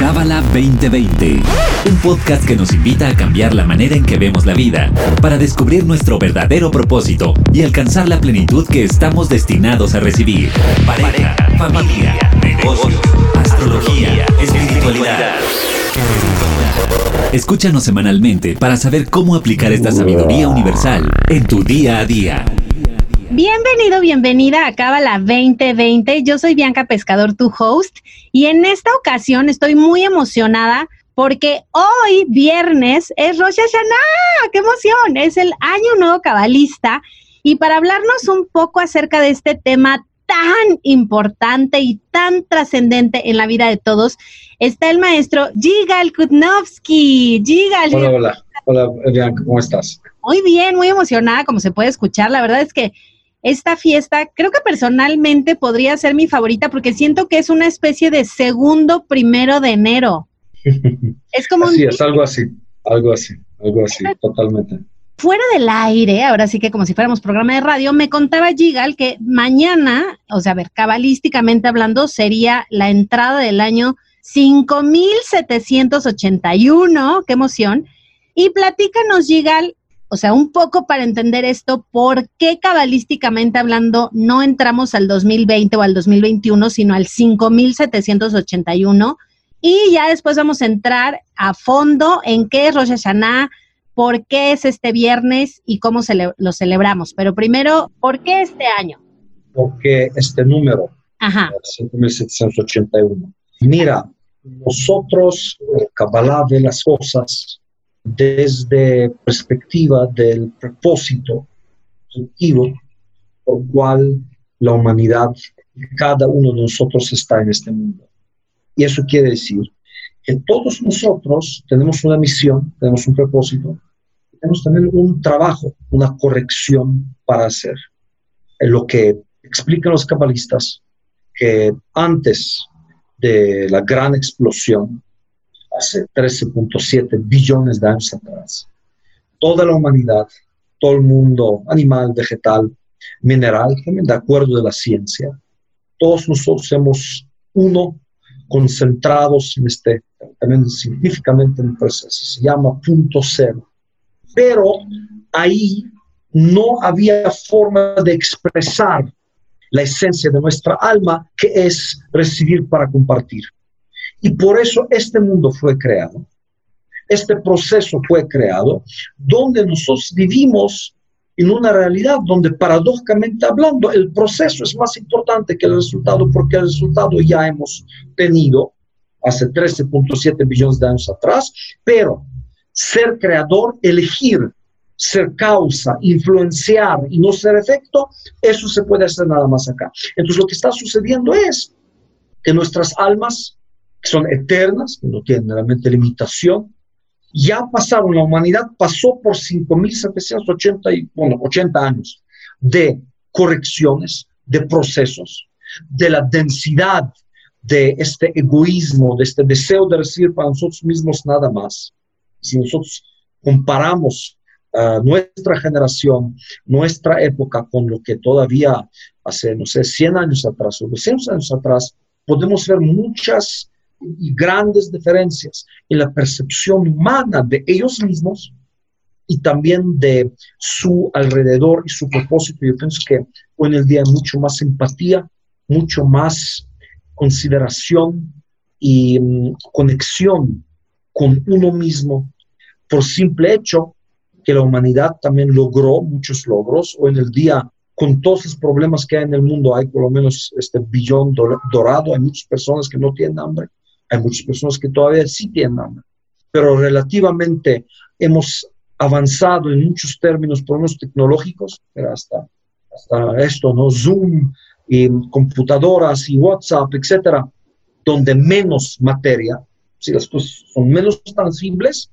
Cábala 2020, un podcast que nos invita a cambiar la manera en que vemos la vida para descubrir nuestro verdadero propósito y alcanzar la plenitud que estamos destinados a recibir. Pareja, familia, negocios, astrología, espiritualidad. Escúchanos semanalmente para saber cómo aplicar esta sabiduría universal en tu día a día. Bienvenido, bienvenida a Cábala 2020. Yo soy Bianca Pescador, tu host, y en esta ocasión estoy muy emocionada porque hoy, viernes, es Rosh Hashanah. ¡Qué emoción! Es el Año Nuevo Cabalista. Y para hablarnos un poco acerca de este tema tan importante y tan trascendente en la vida de todos, está el maestro Gigal Kutnovsky. Gigal. Hola, hola. Hola, ¿cómo estás? Muy bien, muy emocionada, como se puede escuchar. La verdad es que esta fiesta creo que personalmente podría ser mi favorita porque siento que es una especie de segundo primero de enero. Es como así, es algo así, algo así, algo así, totalmente. Fuera del aire, ahora sí que como si fuéramos programa de radio, me contaba Gigal que mañana, o sea, a ver, cabalísticamente hablando, sería la entrada del año 5781, qué emoción. Y platícanos, Gigal, o sea, un poco para entender esto, ¿por qué cabalísticamente hablando no entramos al 2020 o al 2021, sino al 5781? Y ya después vamos a entrar a fondo en qué es Rosh Hashanah, por qué es este viernes y cómo lo celebramos. Pero primero, ¿por qué este año? ¿Por qué este número? Ajá. 5781. Mira, nosotros, Kabbalah de las cosas, desde perspectiva del propósito objetivo por cual la humanidad, cada uno de nosotros está en este mundo. Y eso quiere decir que todos nosotros tenemos una misión, tenemos un propósito, tenemos también un trabajo, una corrección para hacer. Lo que explican los cabalistas, que antes de la gran explosión, hace 13.7 billones de años atrás. Toda la humanidad, todo el mundo, animal, vegetal, mineral, también de acuerdo de la ciencia, todos nosotros somos uno, concentrados en este, también científicamente en proceso, se llama punto cero. Pero ahí no había forma de expresar la esencia de nuestra alma, que es recibir para compartir. Y por eso este mundo fue creado, este proceso fue creado, donde nosotros vivimos en una realidad donde paradójicamente hablando el proceso es más importante que el resultado porque el resultado ya hemos tenido hace 13.7 billones de años atrás, pero ser creador, elegir ser causa, influenciar y no ser efecto, eso se puede hacer nada más acá. Entonces lo que está sucediendo es que nuestras almas que son eternas, que no tienen realmente limitación, ya pasaron, la humanidad pasó por 5.780 bueno, 80 años de correcciones, de procesos, de la densidad de este egoísmo, de este deseo de recibir para nosotros mismos nada más. Si nosotros comparamos uh, nuestra generación, nuestra época con lo que todavía hace, no sé, 100 años atrás o 200 años atrás, podemos ver muchas y grandes diferencias en la percepción humana de ellos mismos y también de su alrededor y su propósito. Yo pienso que hoy en el día hay mucho más empatía, mucho más consideración y mm, conexión con uno mismo por simple hecho que la humanidad también logró muchos logros. Hoy en el día, con todos los problemas que hay en el mundo, hay por lo menos este billón dorado, hay muchas personas que no tienen hambre, hay muchas personas que todavía sí tienen hambre, pero relativamente hemos avanzado en muchos términos, por lo menos tecnológicos, hasta, hasta esto, ¿no? Zoom, y computadoras y WhatsApp, etcétera, donde menos materia, si las cosas son menos tangibles,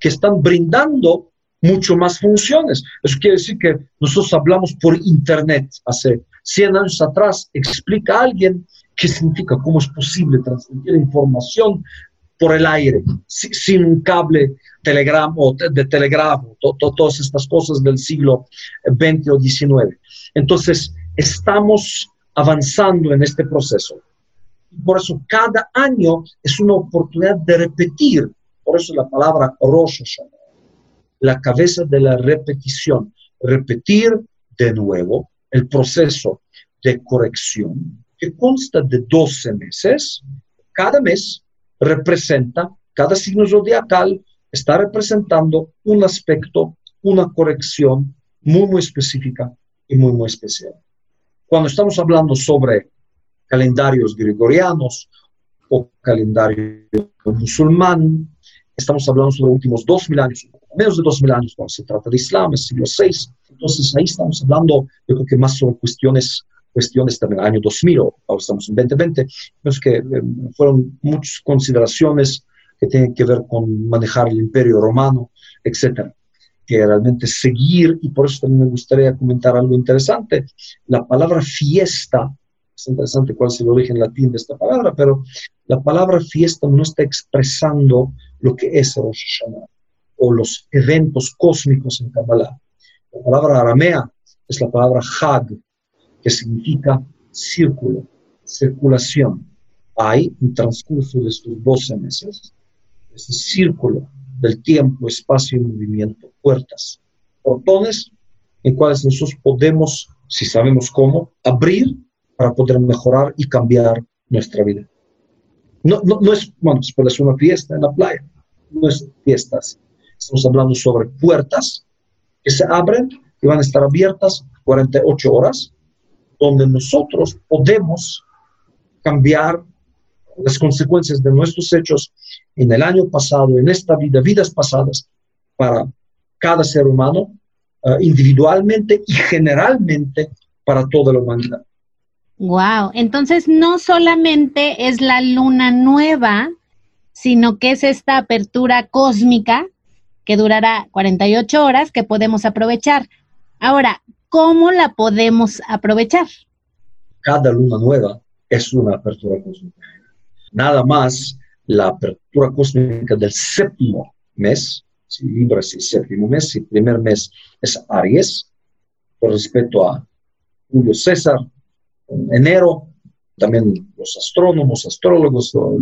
que están brindando mucho más funciones. Eso quiere decir que nosotros hablamos por Internet hace 100 años atrás, explica a alguien qué significa, cómo es posible transmitir información por el aire, sin un cable telegrama o de telegrafo, todas estas cosas del siglo XX o XIX. Entonces, estamos avanzando en este proceso. Por eso cada año es una oportunidad de repetir. Por eso la palabra Rosh la cabeza de la repetición. Repetir de nuevo el proceso de corrección que consta de 12 meses. Cada mes representa, cada signo zodiacal está representando un aspecto, una corrección muy, muy específica y muy, muy especial. Cuando estamos hablando sobre calendarios gregorianos o calendario musulmán, estamos hablando sobre los últimos dos mil años, menos de dos mil años cuando se trata de Islam, el siglo VI. Entonces ahí estamos hablando, yo creo que más sobre cuestiones cuestiones también el año 2000, ahora estamos en 2020, es que eh, fueron muchas consideraciones que tienen que ver con manejar el imperio romano, etcétera, que realmente seguir, y por eso también me gustaría comentar algo interesante, la palabra fiesta, es interesante cuál es el origen latín de esta palabra, pero la palabra fiesta no está expresando lo que es Rosh Hashanah o los eventos cósmicos en Kabbalah. La palabra aramea es la palabra Hag, que significa círculo, circulación. Hay un transcurso de estos 12 meses, ese círculo del tiempo, espacio y movimiento, puertas, portones en cuales nosotros podemos, si sabemos cómo, abrir para poder mejorar y cambiar nuestra vida. No, no, es, bueno, puede ser una fiesta en la playa, no es fiestas. Estamos hablando sobre puertas que se abren y van a estar abiertas 48 horas donde nosotros podemos cambiar las consecuencias de nuestros hechos en el año pasado, en esta vida, vidas pasadas, para cada ser humano, eh, individualmente y generalmente para toda la humanidad. Wow, entonces no solamente es la luna nueva, sino que es esta apertura cósmica que durará 48 horas que podemos aprovechar. Ahora, ¿cómo la podemos aprovechar? Cada luna nueva es una apertura cósmica. Nada más la apertura cósmica del séptimo mes, si Libra es el séptimo mes, el primer mes es Aries, con respecto a Julio César, en enero, también los astrónomos, astrólogos lo,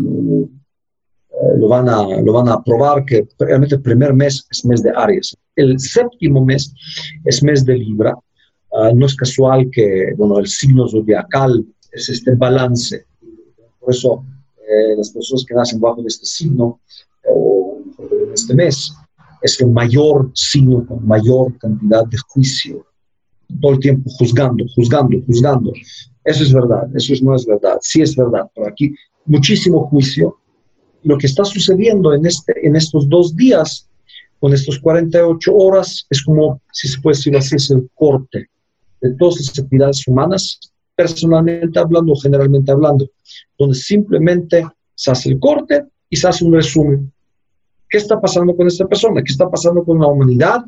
lo, van a, lo van a probar que realmente el primer mes es mes de Aries. El séptimo mes es mes de Libra, Ah, no es casual que bueno, el signo zodiacal es este balance. Por eso eh, las personas que nacen bajo este signo o en este mes es el mayor signo con mayor cantidad de juicio. Todo el tiempo juzgando, juzgando, juzgando. Eso es verdad, eso no es verdad. Sí es verdad, pero aquí muchísimo juicio. Lo que está sucediendo en, este, en estos dos días, con estos 48 horas, es como, si se puede decir así, es el corte de todas las actividades humanas, personalmente hablando generalmente hablando, donde simplemente se hace el corte y se hace un resumen. ¿Qué está pasando con esta persona? ¿Qué está pasando con la humanidad?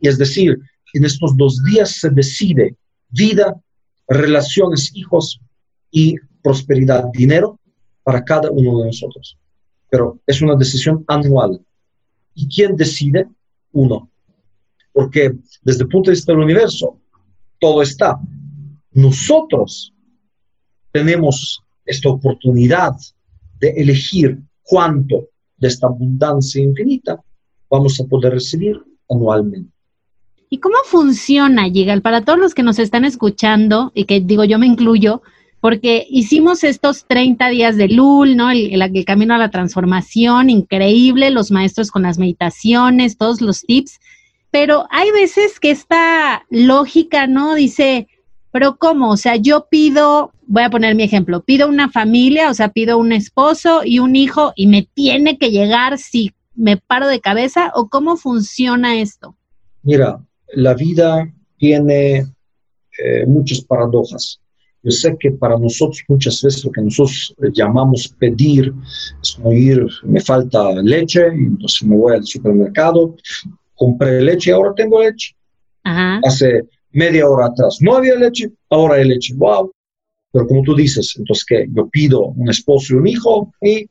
Y es decir, en estos dos días se decide vida, relaciones, hijos y prosperidad, dinero para cada uno de nosotros. Pero es una decisión anual. ¿Y quién decide? Uno. Porque desde el punto de vista del universo, todo está. Nosotros tenemos esta oportunidad de elegir cuánto de esta abundancia infinita vamos a poder recibir anualmente. ¿Y cómo funciona, Yigal? Para todos los que nos están escuchando, y que digo yo me incluyo, porque hicimos estos 30 días de Lul, ¿no? El, camino a la transformación, increíble, los maestros con las meditaciones, todos los tips, pero hay veces que esta lógica, ¿no? Dice, pero ¿cómo? O sea, yo pido, voy a poner mi ejemplo, pido una familia, o sea, pido un esposo y un hijo y me tiene que llegar si me paro de cabeza o cómo funciona esto? Mira, la vida tiene eh, muchas paradojas. Yo sé que para nosotros muchas veces lo que nosotros llamamos pedir es como ir, me falta leche, entonces me voy al supermercado, compré leche, ahora tengo leche. Hace media hora atrás no había leche, ahora hay leche. Wow. Pero como tú dices, entonces que yo pido un esposo y un hijo y...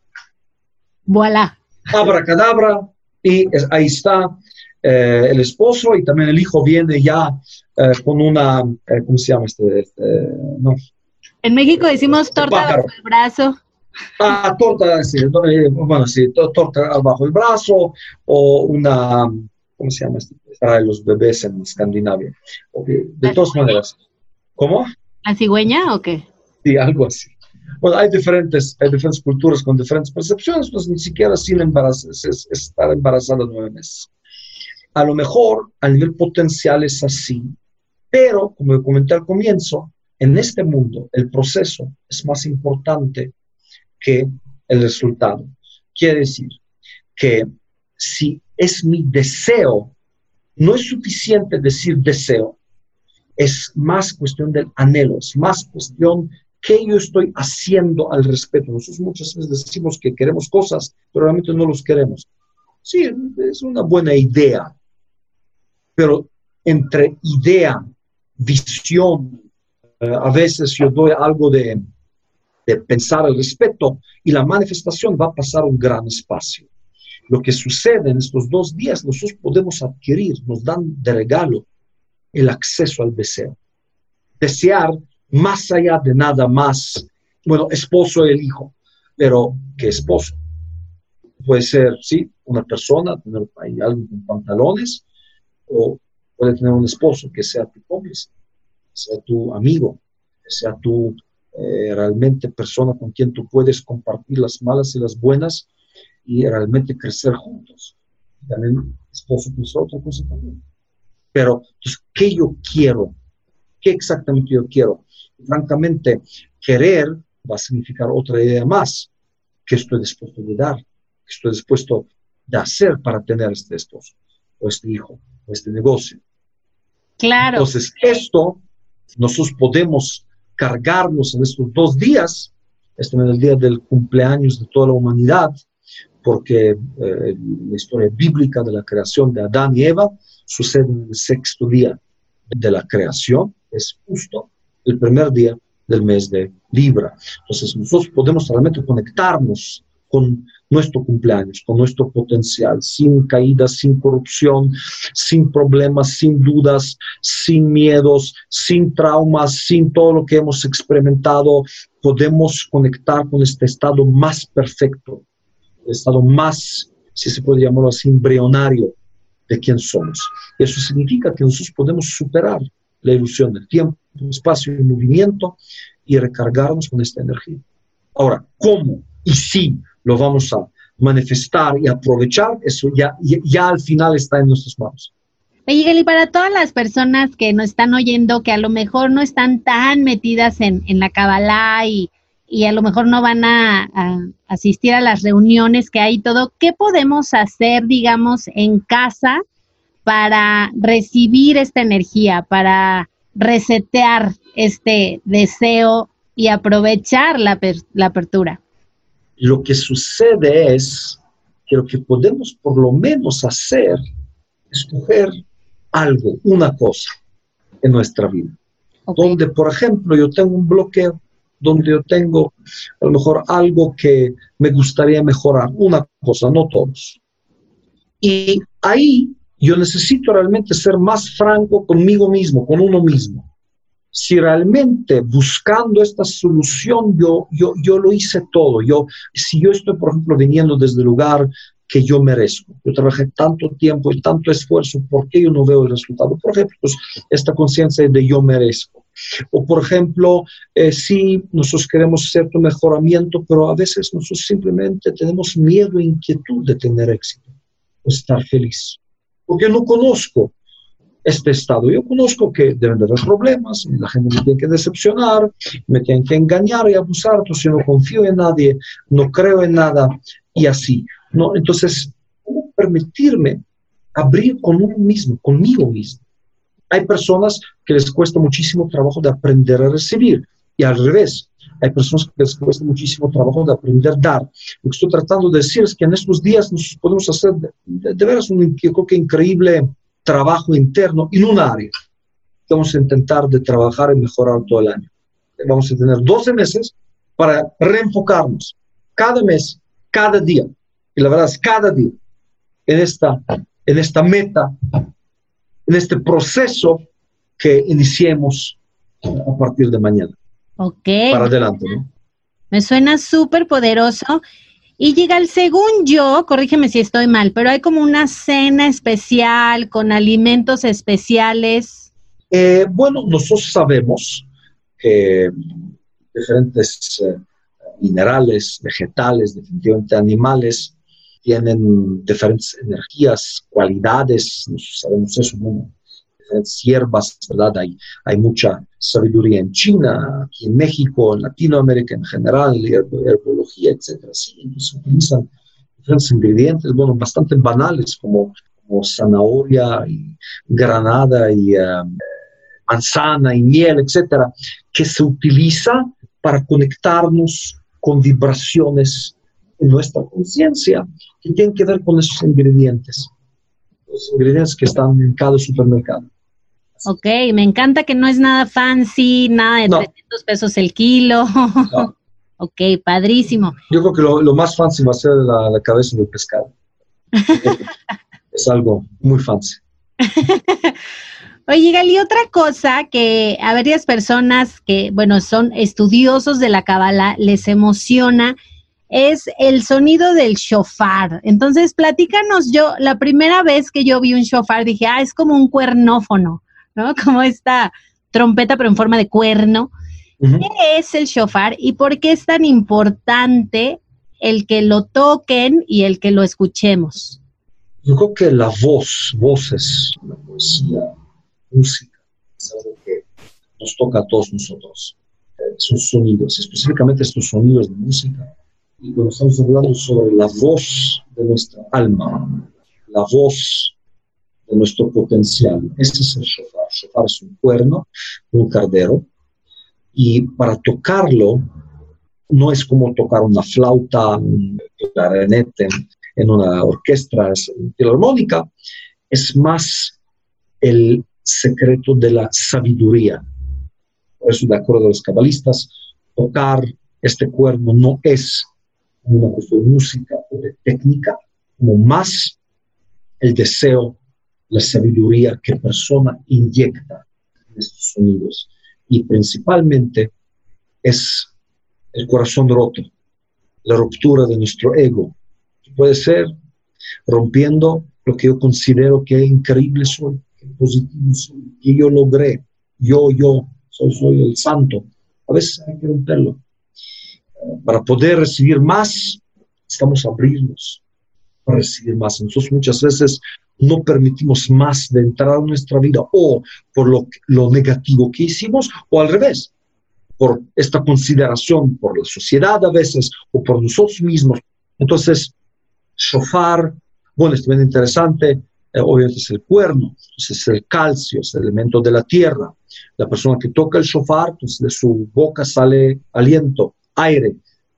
Voilà. Abracadabra y ahí está eh, el esposo y también el hijo viene ya eh, con una, eh, ¿cómo se llama este? este no, En México decimos torta bajo el brazo. Ah, torta, sí, eh, bueno, sí, torta bajo el brazo o una, ¿cómo se llama? Para los bebés en Escandinavia. De todas maneras. ¿Cómo? ¿La cigüeña o qué? Sí, algo así. Bueno, hay diferentes, hay diferentes culturas con diferentes percepciones, pues ni siquiera sin es, estar embarazada nueve meses. A lo mejor a nivel potencial es así, pero como comenté al comienzo, en este mundo el proceso es más importante que el resultado. Quiere decir que si es mi deseo, no es suficiente decir deseo, es más cuestión del anhelo, es más cuestión qué yo estoy haciendo al respecto. Nosotros muchas veces decimos que queremos cosas, pero realmente no los queremos. Sí, es una buena idea, pero entre idea, visión, eh, a veces yo doy algo de, de pensar al respecto y la manifestación va a pasar un gran espacio. Lo que sucede en estos dos días, nosotros podemos adquirir, nos dan de regalo el acceso al deseo. Desear más allá de nada más, bueno, esposo el hijo, pero ¿qué esposo? Puede ser, sí, una persona, tener ahí algo con pantalones, o puede tener un esposo que sea tu cómplice, sea tu amigo, sea tu eh, realmente persona con quien tú puedes compartir las malas y las buenas y realmente crecer juntos. También esposo es otra cosa también. Pero, pues, ¿qué yo quiero? ¿Qué exactamente yo quiero? francamente, querer va a significar otra idea más. ¿Qué estoy dispuesto de dar? ¿Qué estoy dispuesto de hacer para tener este esposo? O este hijo, o este negocio. Claro. Entonces, esto nosotros podemos cargarnos en estos dos días, este es el día del cumpleaños de toda la humanidad, porque eh, la historia bíblica de la creación de Adán y Eva sucede en el sexto día de la creación, es justo el primer día del mes de Libra. Entonces nosotros podemos realmente conectarnos con nuestro cumpleaños, con nuestro potencial, sin caídas, sin corrupción, sin problemas, sin dudas, sin miedos, sin traumas, sin todo lo que hemos experimentado. Podemos conectar con este estado más perfecto, estado más, si se puede llamarlo así, embrionario de quién somos. Eso significa que nosotros podemos superar la ilusión del tiempo, espacio y movimiento y recargarnos con esta energía. Ahora, ¿cómo y si lo vamos a manifestar y aprovechar? Eso ya, ya, al final está en nuestras manos. Oye, y para todas las personas que nos están oyendo, que a lo mejor no están tan metidas en, en la Kabbalah y, y, a lo mejor no van a, a, asistir a las reuniones que hay todo, ¿qué podemos hacer, digamos, en casa para recibir esta energía, para resetear este deseo y aprovechar la, apertura? Lo que sucede es que lo que podemos por lo menos hacer es coger algo, una cosa en nuestra vida. Donde, por ejemplo, yo tengo un bloqueo, donde yo tengo a lo mejor algo que me gustaría mejorar, una cosa, no todos. Y ahí yo necesito realmente ser más franco conmigo mismo, con uno mismo. Si realmente buscando esta solución yo, yo, yo lo hice todo, yo, si yo estoy, por ejemplo, viniendo desde el lugar que yo merezco, yo trabajé tanto tiempo y tanto esfuerzo, ¿por qué yo no veo el resultado? Por ejemplo, pues, esta conciencia de yo merezco. O por ejemplo, eh, si nosotros queremos cierto mejoramiento, pero a veces nosotros simplemente tenemos miedo e inquietud de tener éxito o estar feliz porque no conozco este estado. Yo conozco que deben de haber problemas, la gente me tiene que decepcionar, me tienen que engañar y abusar, entonces yo no confío en nadie, no creo en nada y así. ¿no? Entonces, ¿cómo permitirme abrir con uno mismo, conmigo mismo? Hay personas que les cuesta muchísimo trabajo de aprender a recibir y al revés. Hay personas que les cuesta muchísimo trabajo de aprender a dar. Lo que estoy tratando de decir es que en estos días nos podemos hacer de, veras un creo que increíble trabajo interno en un área. Vamos a intentar de trabajar y mejorar todo el año. Vamos a tener 12 meses para reenfocarnos cada mes, cada día. Y la verdad es cada día en esta, en esta meta, en este proceso que iniciemos a partir de mañana. Ok. Para adelante, ¿no? Me suena súper poderoso. Y llega el según yo, corrígeme si estoy mal, pero hay como una cena especial con alimentos especiales. Eh, bueno, nosotros sabemos que diferentes eh, minerales, vegetales, definitivamente animales, tienen diferentes energías, cualidades, sabemos eso, bueno, diferentes hierbas, ¿verdad? Hay, mucha sabiduría en China, aquí en México, en Latinoamérica en general, herbología, etcétera. Sí, se utilizan diferentes ingredientes, bueno, bastante banales como, como zanahoria y granada y um, manzana y miel, etcétera, que se utiliza para conectarnos con vibraciones en nuestra conciencia que tienen que ver con esos ingredientes, los ingredientes que están en cada supermercado. Ok, me encanta que no es nada fancy, nada de 300 pesos el kilo. ok, padrísimo. Yo creo que lo, más fancy va a ser la, cabeza del pescado. es algo muy fancy. Oye, Gali, otra cosa que a varias personas que, bueno, son estudiosos de la cábala les emociona es el sonido del shofar. Entonces, platícanos yo, la primera vez que yo vi un shofar dije, ah, es como un cuernófono, ¿no? Como esta trompeta pero en forma de cuerno. ¿Qué es el shofar y por qué es tan importante el que lo toquen y el que lo escuchemos? Yo creo que la voz, voces, la poesía, música, es algo que nos toca a todos nosotros. Esos sonidos, específicamente estos sonidos de música, y cuando estamos hablando sobre la voz de nuestra alma, la voz de nuestro potencial, este es el shofar. Shofar es un cuerno, un cardero, y para tocarlo no es como tocar una flauta, un clarinete en, una orquesta filarmónica, es más el secreto de la sabiduría. Por eso, de acuerdo a los cabalistas, tocar este cuerno no es una cuestión de música o de técnica, como más el deseo, la sabiduría que persona inyecta en estos sonidos. Y principalmente es el corazón roto, la ruptura de nuestro ego, puede ser rompiendo lo que yo considero que increíble soy, que positivo soy, que yo logré, yo, yo, soy, soy el santo. A veces hay que romperlo para poder recibir más, estamos abrirnos para recibir más. Nosotros muchas veces no permitimos más de entrar a nuestra vida o por lo, negativo que hicimos o al revés, por esta consideración por la sociedad a veces o por nosotros mismos. Entonces, shofar, bueno, es bien interesante, eh, obviamente es el cuerno, es el calcio, es el elemento de la tierra. La persona que toca el shofar, entonces de su boca sale aliento, aire,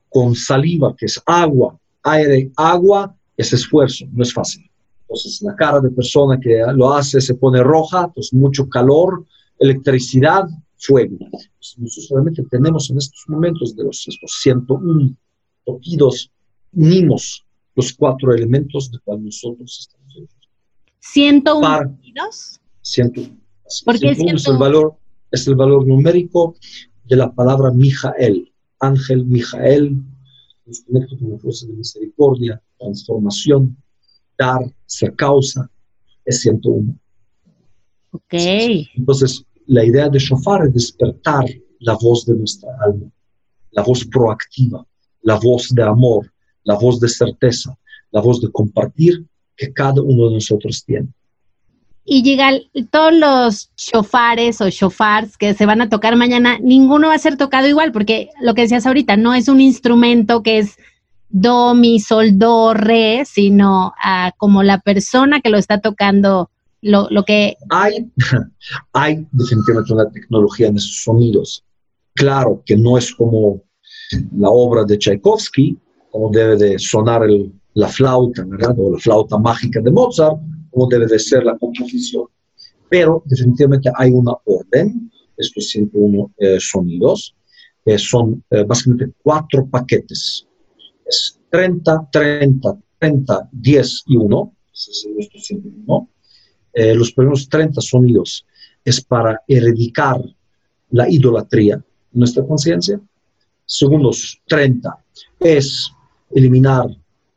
con saliva, que es agua, aire, agua, es esfuerzo, no es fácil. Entonces, la cara de persona que lo hace se pone roja, entonces mucho calor, electricidad, fuego. nosotros realmente tenemos en estos momentos de los estos 101 toquidos, unimos los cuatro elementos de cual nosotros estamos hechos. ¿101 toquidos? 101. ¿Por qué 101 es el valor, es el valor numérico de la palabra Mijael ángel Mijael, nos conecta con la fuerza de misericordia, transformación, dar, ser causa, es 101. Ok. Entonces, la idea de shofar es despertar la voz de nuestra alma, la voz proactiva, la voz de amor, la voz de certeza, la voz de compartir que cada uno de nosotros tiene y llega todos los chofares o chofars que se van a tocar mañana, ninguno va a ser tocado igual, porque lo que decías ahorita, no es un instrumento que es do, mi, sol, do, re, sino ah, como la persona que lo está tocando, lo, lo que... Hay, hay definitivamente una tecnología en esos sonidos. Claro que no es como la obra de Tchaikovsky, como debe de sonar el, la flauta, ¿verdad? O la flauta mágica de Mozart, cómo debe de ser la composición. Pero definitivamente hay una orden, estos 101 eh, sonidos, eh, son eh, básicamente cuatro paquetes. Es 30, 30, 30, 10 y 1. Ese es nuestro 101. los primeros 30 sonidos es para erradicar la idolatría, nuestra conciencia. Segundos 30 es eliminar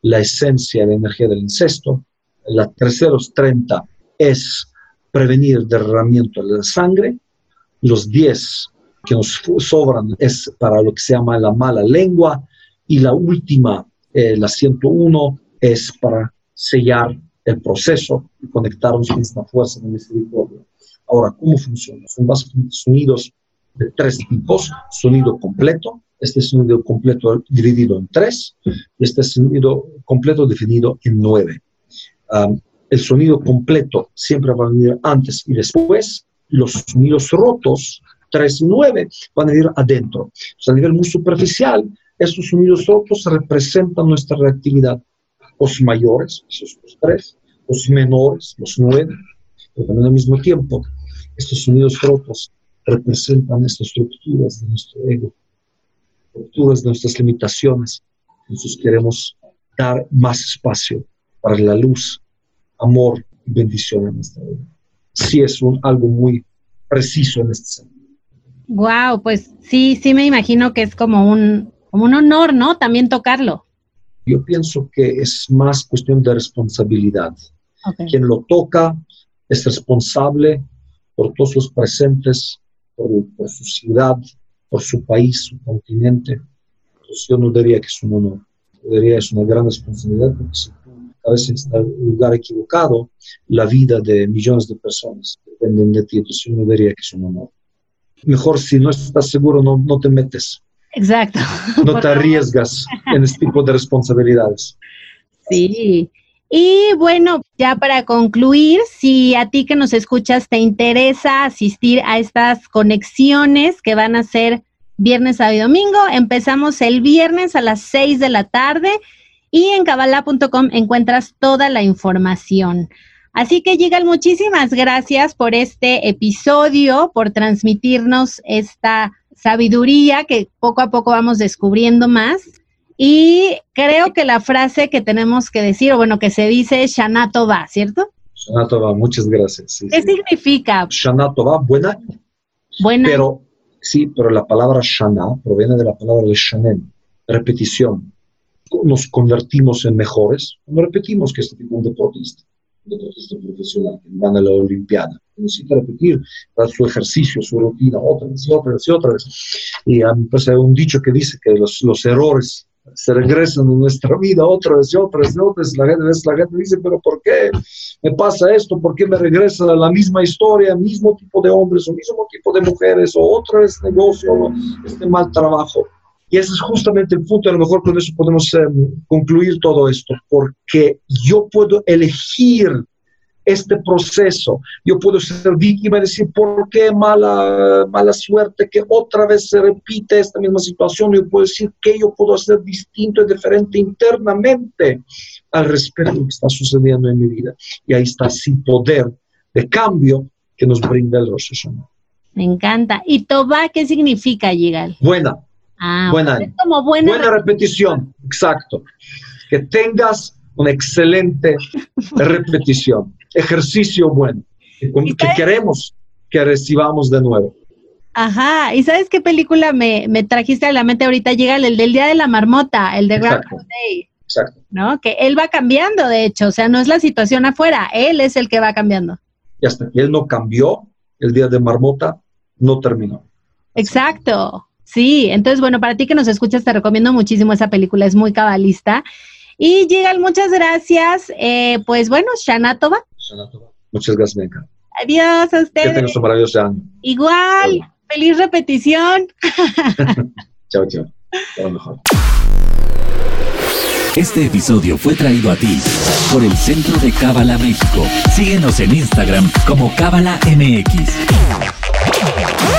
la esencia de la energía del incesto. La terceros 30 es prevenir derramamiento de la sangre. Los 10 que nos sobran es para lo que se llama la mala lengua. Y la última, eh, la 101, es para sellar el proceso y conectarnos con esta fuerza de misericordia. Ahora, ¿cómo funciona? Son básicamente sonidos de tres tipos. Sonido completo, este sonido completo dividido en tres y este sonido completo definido en nueve. El sonido completo siempre va a venir antes y después. Los sonidos rotos, tres y nueve, van a ir adentro. a nivel muy superficial, estos sonidos rotos representan nuestra reactividad. Los mayores, esos los tres, los menores, los nueve, pero también al mismo tiempo, estos sonidos rotos representan estas estructuras de nuestro ego, estructuras de nuestras limitaciones. Entonces queremos dar más espacio para la luz, amor y bendición en nuestra vida. Sí es un, algo muy preciso en este sentido. Wow, pues sí, sí me imagino que es como un, como un honor, ¿no? También tocarlo. Yo pienso que es más cuestión de responsabilidad. Quien lo toca es responsable por todos los presentes, por, su ciudad, por su país, su continente. Entonces yo no diría que es un honor, yo diría que es una gran responsabilidad porque tú a veces en un lugar equivocado, la vida de millones de personas dependen de ti, entonces yo no diría que es un honor. Mejor si no estás seguro, no, no te metes. Exacto. No te arriesgas en este tipo de responsabilidades. Sí, y bueno, ya para concluir, si a ti que nos escuchas te interesa asistir a estas conexiones que van a ser viernes, sábado y domingo, empezamos el viernes a las 6 de la tarde y en cabala.com encuentras toda la información. Así que Yigal, muchísimas gracias por este episodio, por transmitirnos esta sabiduría que poco a poco vamos descubriendo más. Y creo que la frase que tenemos que decir, o bueno, que se dice es Shanato va, ¿cierto? Shanato va, muchas gracias. ¿Qué significa? Shanato va, buena. Buena. Pero, sí, pero la palabra Shana proviene de la palabra de Shanen, repetición. Nos convertimos en mejores cuando repetimos que este tipo de deportista, un deportista profesional que van a la Olimpiada, necesita repetir su ejercicio, su rutina, otra vez y otra vez y otra vez. Y pues, hay un dicho que dice que los, errores se regresan en nuestra vida otra vez y otra vez y otra vez. La gente, la gente dice, pero ¿por qué me pasa esto? ¿Por qué me regresa la misma historia, mismo tipo de hombres o mismo tipo de mujeres o otra vez negocio, o este mal trabajo? Y ese es justamente el punto, a lo mejor con eso podemos em, concluir todo esto, porque yo puedo elegir este proceso. Yo puedo ser víctima y decir, ¿por qué mala, mala suerte que otra vez se repite esta misma situación? Yo puedo decir que yo puedo hacer distinto y diferente internamente al respecto de lo que está sucediendo en mi vida. Y ahí está sin poder de cambio que nos brinda el Rosh Me encanta. ¿Y Toba qué significa, Yigal? Buena. Ah, buena. como buena, buena repetición. Exacto. Que tengas una excelente repetición ejercicio bueno, que, queremos que recibamos de nuevo. Ajá, ¿y sabes qué película me, trajiste a la mente ahorita? Llega el, del Día de la Marmota, el de Groundhog Day. Exacto. ¿No? Que él va cambiando, de hecho, o sea, no es la situación afuera, él es el que va cambiando. Ya está, él no cambió, el Día de Marmota no terminó. Exacto, sí, entonces, bueno, para ti que nos escuchas, te recomiendo muchísimo esa película, es muy cabalista. Y Yigal, muchas gracias. Eh, pues bueno, Shanatova. Muchas gracias, Menka. Adiós a ustedes. Que tengas un maravilloso año. Igual. Feliz repetición. chao, chao. lo mejor. Este episodio fue traído a ti por el Centro de Cábala México. Síguenos en Instagram como Cábala MX.